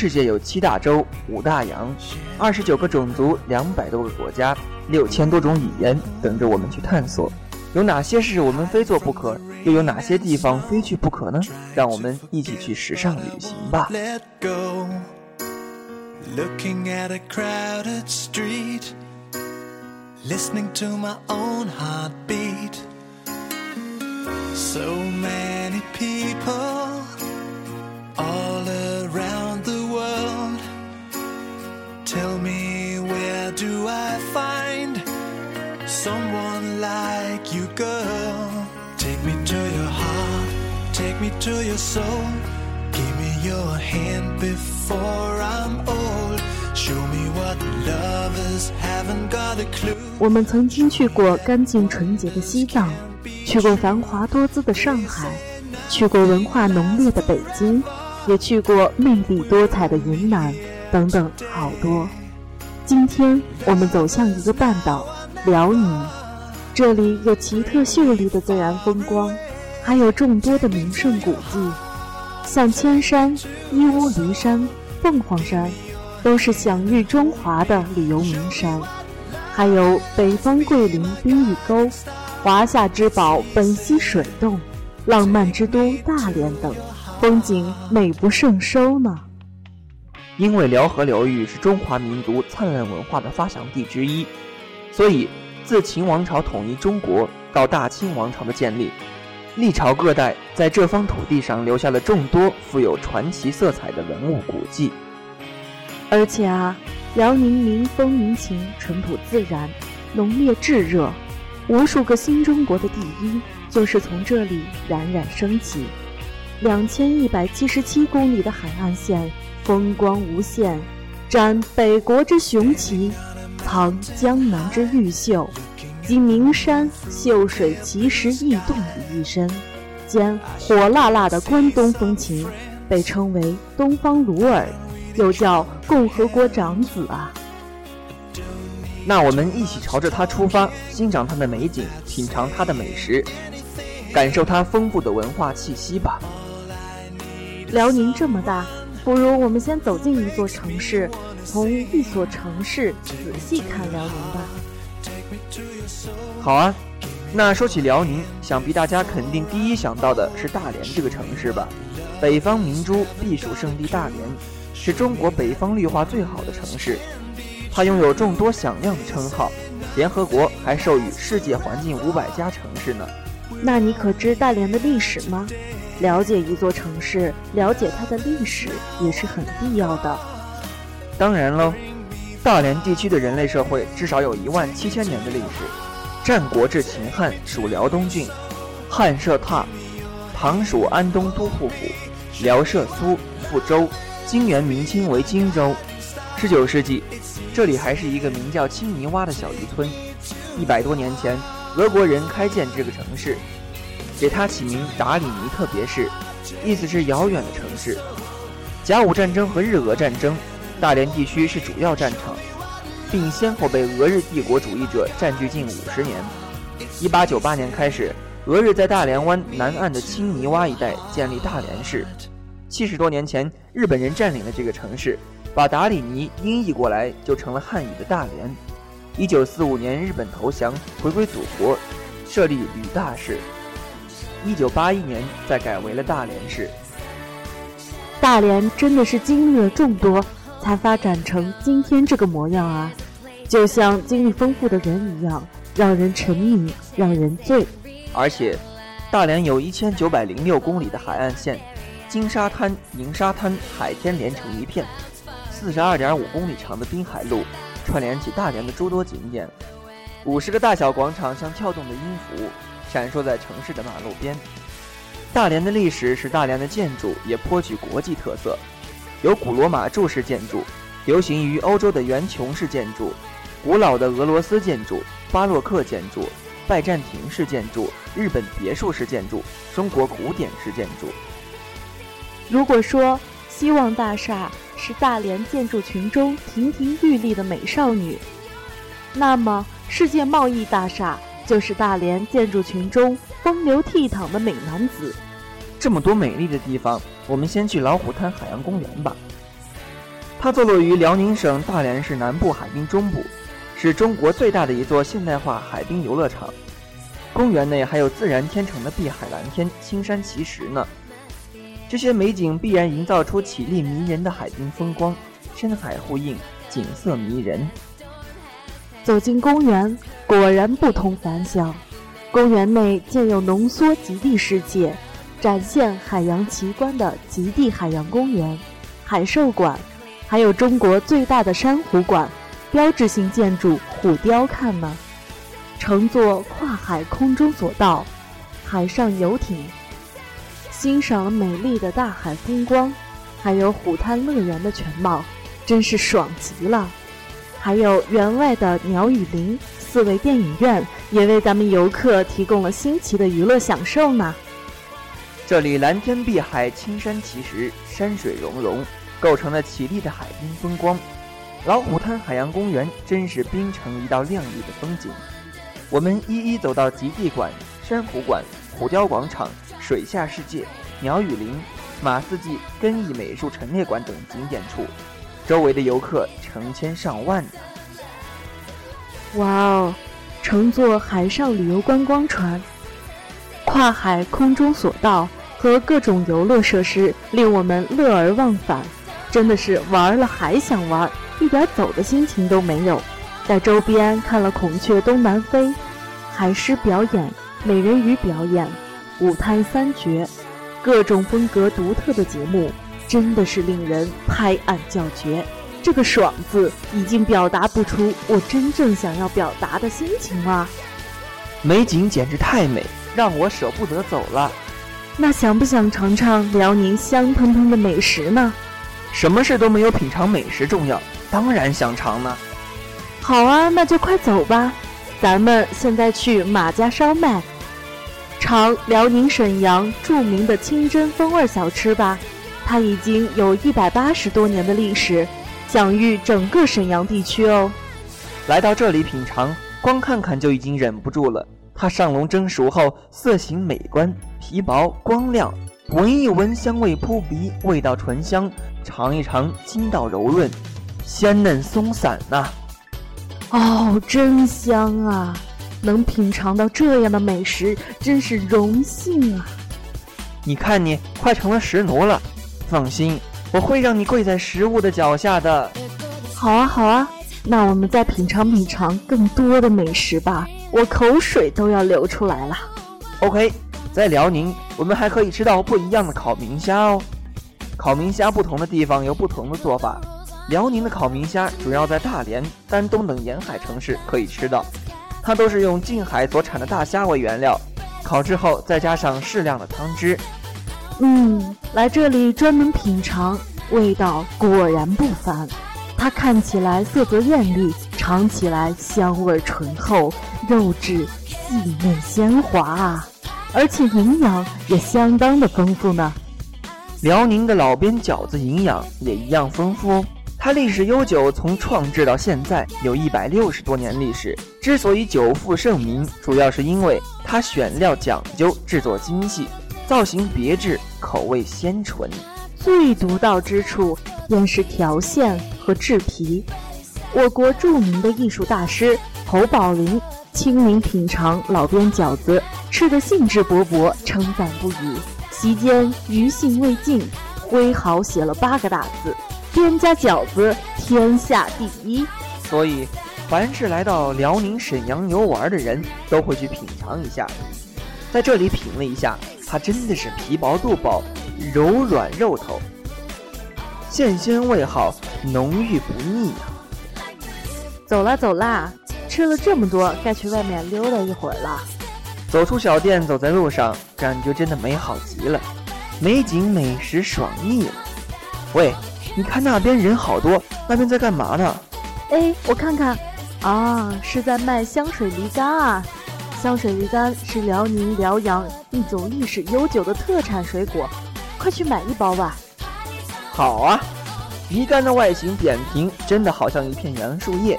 世界有七大洲、五大洋，二十九个种族，两百多个国家，六千多种语言，等着我们去探索。有哪些事我们非做不可？又有哪些地方非去不可呢？让我们一起去时尚旅行吧。Looking at a crowded street, listening to my own heartbeat. So many people all someone like you, girl? Take me to your heart, take me to your soul. Give me your hand before I'm old. Show me what lovers haven't got a clue. 我们曾经去过干净纯洁的西藏，去过繁华多姿的上海，去过文化浓烈的北京，也去过魅力多彩的云南，等等，好多。今天我们走向一个半岛——辽宁，这里有奇特秀丽的自然风光，还有众多的名胜古迹，像千山、义乌骊山、凤凰山。都是享誉中华的旅游名山，还有北方桂林冰峪沟、华夏之宝本溪水洞、浪漫之都大连等，风景美不胜收呢。因为辽河流域是中华民族灿烂文化的发祥地之一，所以自秦王朝统一中国到大清王朝的建立，历朝各代在这方土地上留下了众多富有传奇色彩的文物古迹。而且啊，辽宁民风民情淳朴自然，浓烈炙热，无数个新中国的第一就是从这里冉冉升起。两千一百七十七公里的海岸线，风光无限，展北国之雄奇，藏江南之玉秀，集名山秀水奇石异洞于一身，兼火辣辣的关东风情，被称为东方鲁尔。又叫共和国长子啊！那我们一起朝着它出发，欣赏它的美景，品尝它的美食，感受它丰富的文化气息吧。辽宁这么大，不如我们先走进一座城市，从一所城市仔细看辽宁吧。好啊，那说起辽宁，想必大家肯定第一想到的是大连这个城市吧？北方明珠避暑胜地大连。是中国北方绿化最好的城市，它拥有众多响亮的称号，联合国还授予世界环境五百佳城市呢。那你可知大连的历史吗？了解一座城市，了解它的历史也是很必要的。当然喽，大连地区的人类社会至少有一万七千年的历史。战国至秦汉属辽东郡，汉设榻，唐属安东都护府，辽设苏，复州。金元明清为荆州。十九世纪，这里还是一个名叫青泥洼的小渔村。一百多年前，俄国人开建这个城市，给它起名达里尼特别市，意思是遥远的城市。甲午战争和日俄战争，大连地区是主要战场，并先后被俄日帝国主义者占据近五十年。一八九八年开始，俄日在大连湾南岸的青泥洼一带建立大连市。七十多年前，日本人占领了这个城市，把达里尼音译过来就成了汉语的大连。一九四五年，日本投降，回归祖国，设立旅大市。一九八一年，再改为了大连市。大连真的是经历了众多，才发展成今天这个模样啊！就像经历丰富的人一样，让人沉迷，让人醉。而且，大连有一千九百零六公里的海岸线。金沙滩、银沙滩、海天连成一片，四十二点五公里长的滨海路串联起大连的诸多景点，五十个大小广场像跳动的音符，闪烁在城市的马路边。大连的历史使大连的建筑也颇具国际特色，有古罗马柱式建筑，流行于欧洲的圆穹式建筑，古老的俄罗斯建筑、巴洛克建筑、拜占庭式建筑、日本别墅式建筑、中国古典式建筑。如果说希望大厦是大连建筑群中亭亭玉立的美少女，那么世界贸易大厦就是大连建筑群中风流倜傥的美男子。这么多美丽的地方，我们先去老虎滩海洋公园吧。它坐落于辽宁省大连市南部海滨中部，是中国最大的一座现代化海滨游乐场。公园内还有自然天成的碧海蓝天、青山奇石呢。这些美景必然营造出绮丽迷人的海滨风光，深海呼应，景色迷人。走进公园，果然不同凡响。公园内建有浓缩极地世界、展现海洋奇观的极地海洋公园、海兽馆，还有中国最大的珊瑚馆、标志性建筑虎雕看呢。乘坐跨海空中索道、海上游艇，欣赏美丽的大海风光，还有虎滩乐园的全貌，真是爽极了。还有园外的鸟语林、四维电影院，也为咱们游客提供了新奇的娱乐享受呢。这里蓝天碧海、青山奇石、山水融融，构成了绮丽的海滨风光。老虎滩海洋公园真是滨城一道亮丽的风景。我们一一走到极地馆、珊瑚馆、虎雕广场、水下世界、鸟语林、马四季根艺美术陈列馆等景点处，周围的游客成千上万呢。哇哦！乘坐海上旅游观光船、跨海空中索道和各种游乐设施，令我们乐而忘返，真的是玩了还想玩，一点走的心情都没有。在周边看了孔雀东南飞、海狮表演、美人鱼表演、舞滩三绝，各种风格独特的节目，真的是令人拍案叫绝。这个“爽”字已经表达不出我真正想要表达的心情了。美景简直太美，让我舍不得走了。那想不想尝尝辽宁香喷喷的美食呢？什么事都没有品尝美食重要，当然想尝呢。好啊，那就快走吧，咱们现在去马家烧麦，尝辽宁沈阳著名的清真风味小吃吧。它已经有一百八十多年的历史，享誉整个沈阳地区哦。来到这里品尝，光看看就已经忍不住了。它上笼蒸熟后，色形美观，皮薄光亮，闻一闻香味扑鼻，味道醇香；尝一尝筋道柔润，鲜嫩松散呐。哦，真香啊！能品尝到这样的美食，真是荣幸啊！你看你快成了食奴了，放心，我会让你跪在食物的脚下的。好啊，好啊，那我们再品尝品尝更多的美食吧，我口水都要流出来了。OK，在辽宁，我们还可以吃到不一样的烤明虾哦。烤明虾不同的地方有不同的做法。辽宁的烤明虾主要在大连、丹东等沿海城市可以吃到，它都是用近海所产的大虾为原料，烤制后再加上适量的汤汁。嗯，来这里专门品尝，味道果然不凡。它看起来色泽艳丽，尝起来香味醇厚，肉质细嫩鲜滑啊，而且营养也相当的丰富呢。辽宁的老边饺子营养也一样丰富哦。它历史悠久，从创制到现在有一百六十多年历史。之所以久负盛名，主要是因为它选料讲究，制作精细，造型别致，口味鲜醇。最独到之处便是调馅和制皮。我国著名的艺术大师侯宝林亲临品尝老边饺子，吃得兴致勃勃，称赞不已。席间余兴未尽，挥毫写了八个大字。边家饺子天下第一，所以凡是来到辽宁沈阳游玩的人都会去品尝一下。在这里品了一下，它真的是皮薄肚饱，柔软肉头，馅鲜味好，浓郁不腻呀。走啦走啦，吃了这么多，该去外面溜达一会儿了。走出小店，走在路上，感觉真的美好极了，美景美食爽腻了。喂。你看那边人好多，那边在干嘛呢？哎，我看看，啊，是在卖香水梨干啊！香水梨干是辽宁辽阳一种历史悠久的特产水果，快去买一包吧。好啊，梨干的外形扁平，真的好像一片杨树叶，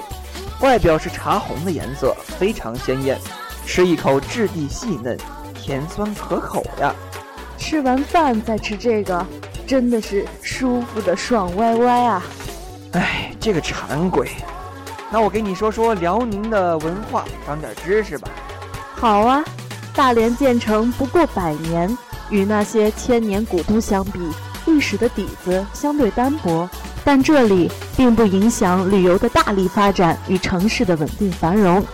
外表是茶红的颜色，非常鲜艳。吃一口，质地细嫩，甜酸可口呀。吃完饭再吃这个。真的是舒服的爽歪歪啊！哎，这个馋鬼！那我给你说说辽宁的文化，长点知识吧。好啊，大连建成不过百年，与那些千年古都相比，历史的底子相对单薄。但这里并不影响旅游的大力发展与城市的稳定繁荣。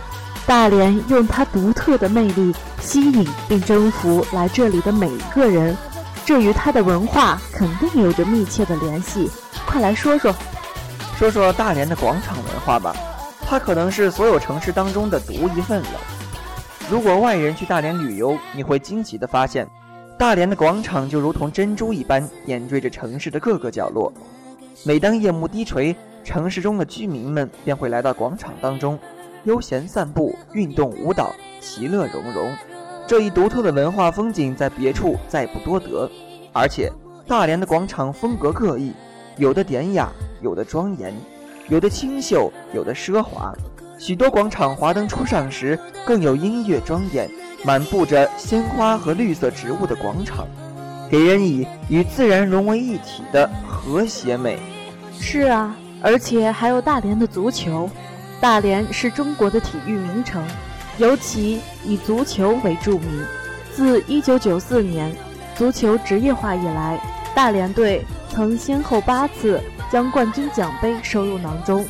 大连用它独特的魅力吸引并征服来这里的每一个人，这与它的文化肯定有着密切的联系。快来说说，说说大连的广场文化吧，它可能是所有城市当中的独一份了。如果外人去大连旅游，你会惊奇地发现，大连的广场就如同珍珠一般，点缀着城市的各个角落。每当夜幕低垂，城市中的居民们便会来到广场当中，悠闲散步、运动、舞蹈，其乐融融。这一独特的文化风景在别处再不多得。而且，大连的广场风格各异，有的典雅，有的庄严，有的清秀，有的奢华。许多广场华灯初上时，更有音乐庄严，满布着鲜花和绿色植物的广场。给人以与自然融为一体的和谐美。是啊，而且还有大连的足球。大连是中国的体育名城，尤其以足球为著名。自1994年足球职业化以来，大连队曾先后八次将冠军奖杯收入囊中。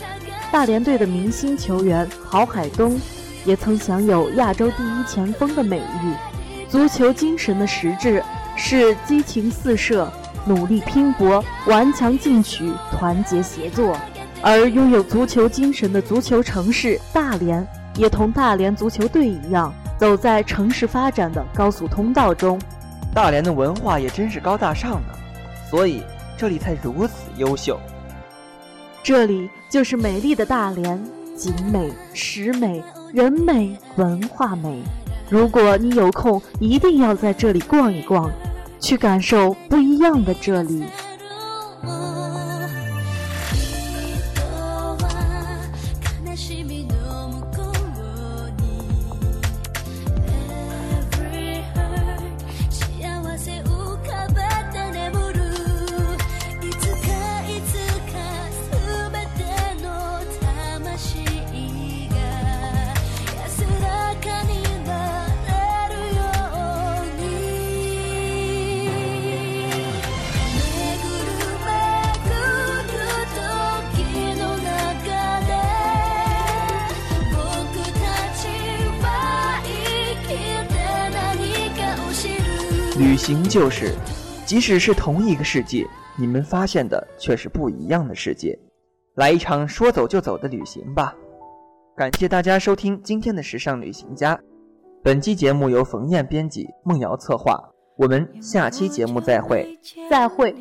大连队的明星球员郝海东，也曾享有亚洲第一前锋的美誉。足球精神的实质。是激情四射、努力拼搏、顽强进取、团结协作，而拥有足球精神的足球城市大连，也同大连足球队一样，走在城市发展的高速通道中。大连的文化也真是高大上呢，所以这里才如此优秀。这里就是美丽的大连，景美、食美、人美、文化美。如果你有空，一定要在这里逛一逛。去感受不一样的这里。行就是，即使是同一个世界，你们发现的却是不一样的世界。来一场说走就走的旅行吧！感谢大家收听今天的时尚旅行家。本期节目由冯燕编辑，梦瑶策划。我们下期节目再会。再会。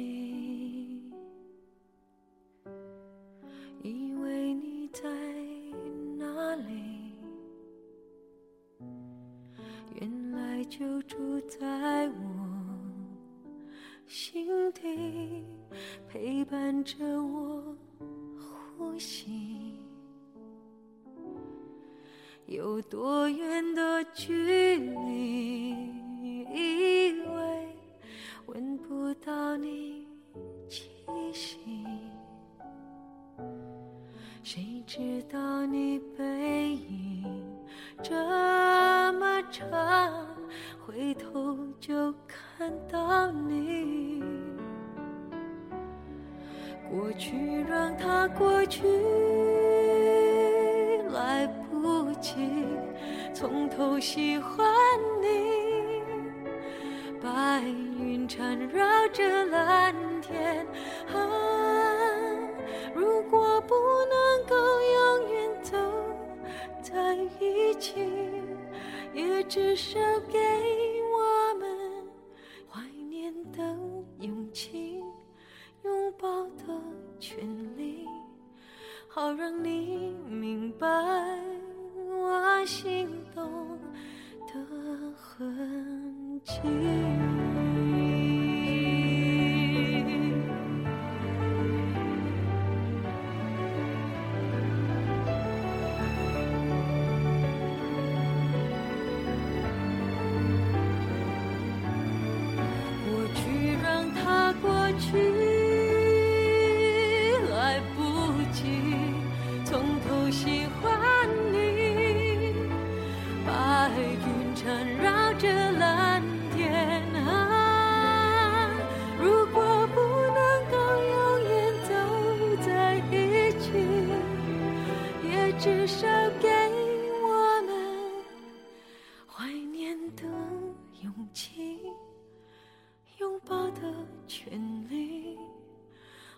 就住在我心底，陪伴着我呼吸。有多远的距离，以为闻不到你气息，谁知道你背影去让它过去，来不及从头喜欢你。白云缠绕着蓝天，痕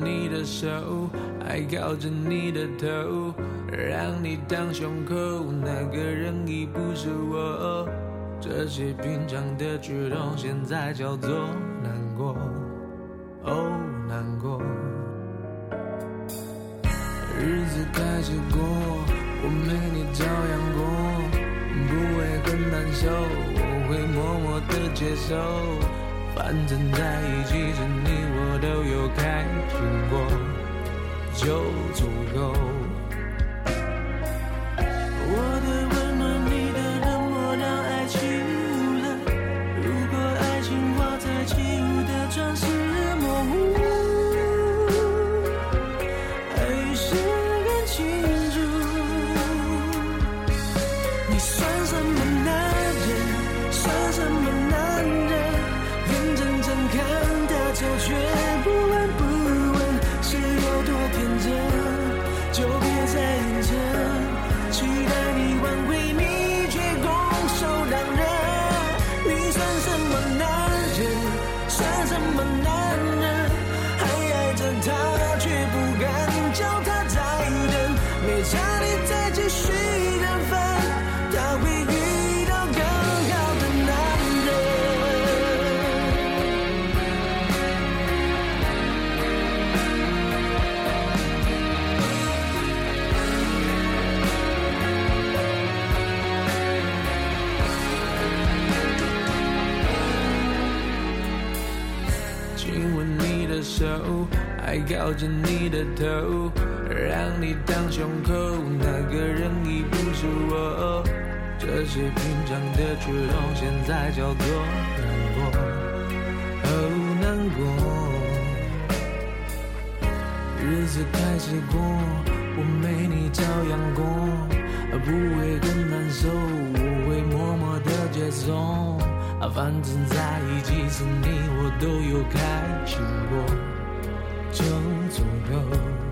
你的手还靠着你的头让你当胸口那个人已不是我。这些平常的举动现在叫做手，还靠着你的头，让你当胸口。那个人已不是我。这些平常的举动，现在叫做难过。好难过。日子开始过，我没你照样过。不会更难受，我会默默的接受。反正在一起时你我都有开心过就足够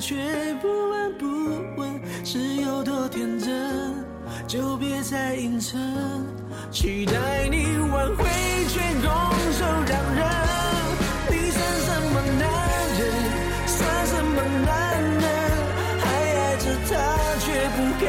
却不闻不问，是有多天真？就别再硬撑，期待你挽回，却拱手让人。你算什么男人？算什么男人？还爱着他，却不敢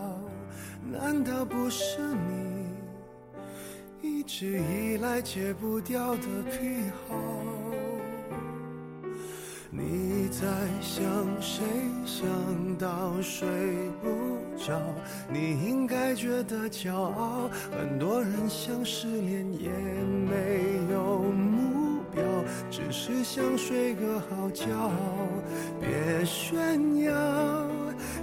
难道不是你一直以来戒不掉的癖好？你在想谁？想到睡不着，你应该觉得骄傲。很多人想失恋也没有目标，只是想睡个好觉。别炫耀，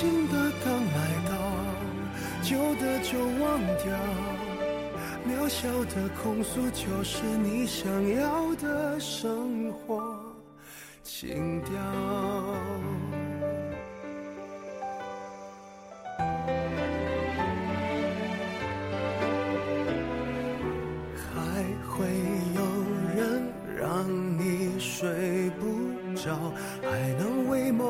新的刚来到，旧的就忘掉。渺小的控诉就是你想要的生活情调。还会有人让你睡不着，还能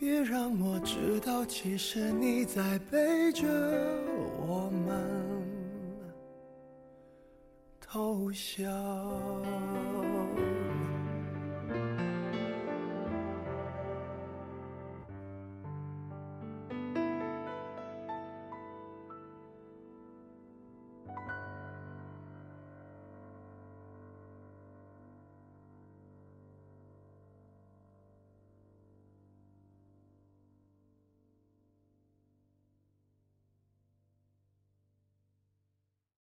别让我知道，其实你在背着我们偷笑。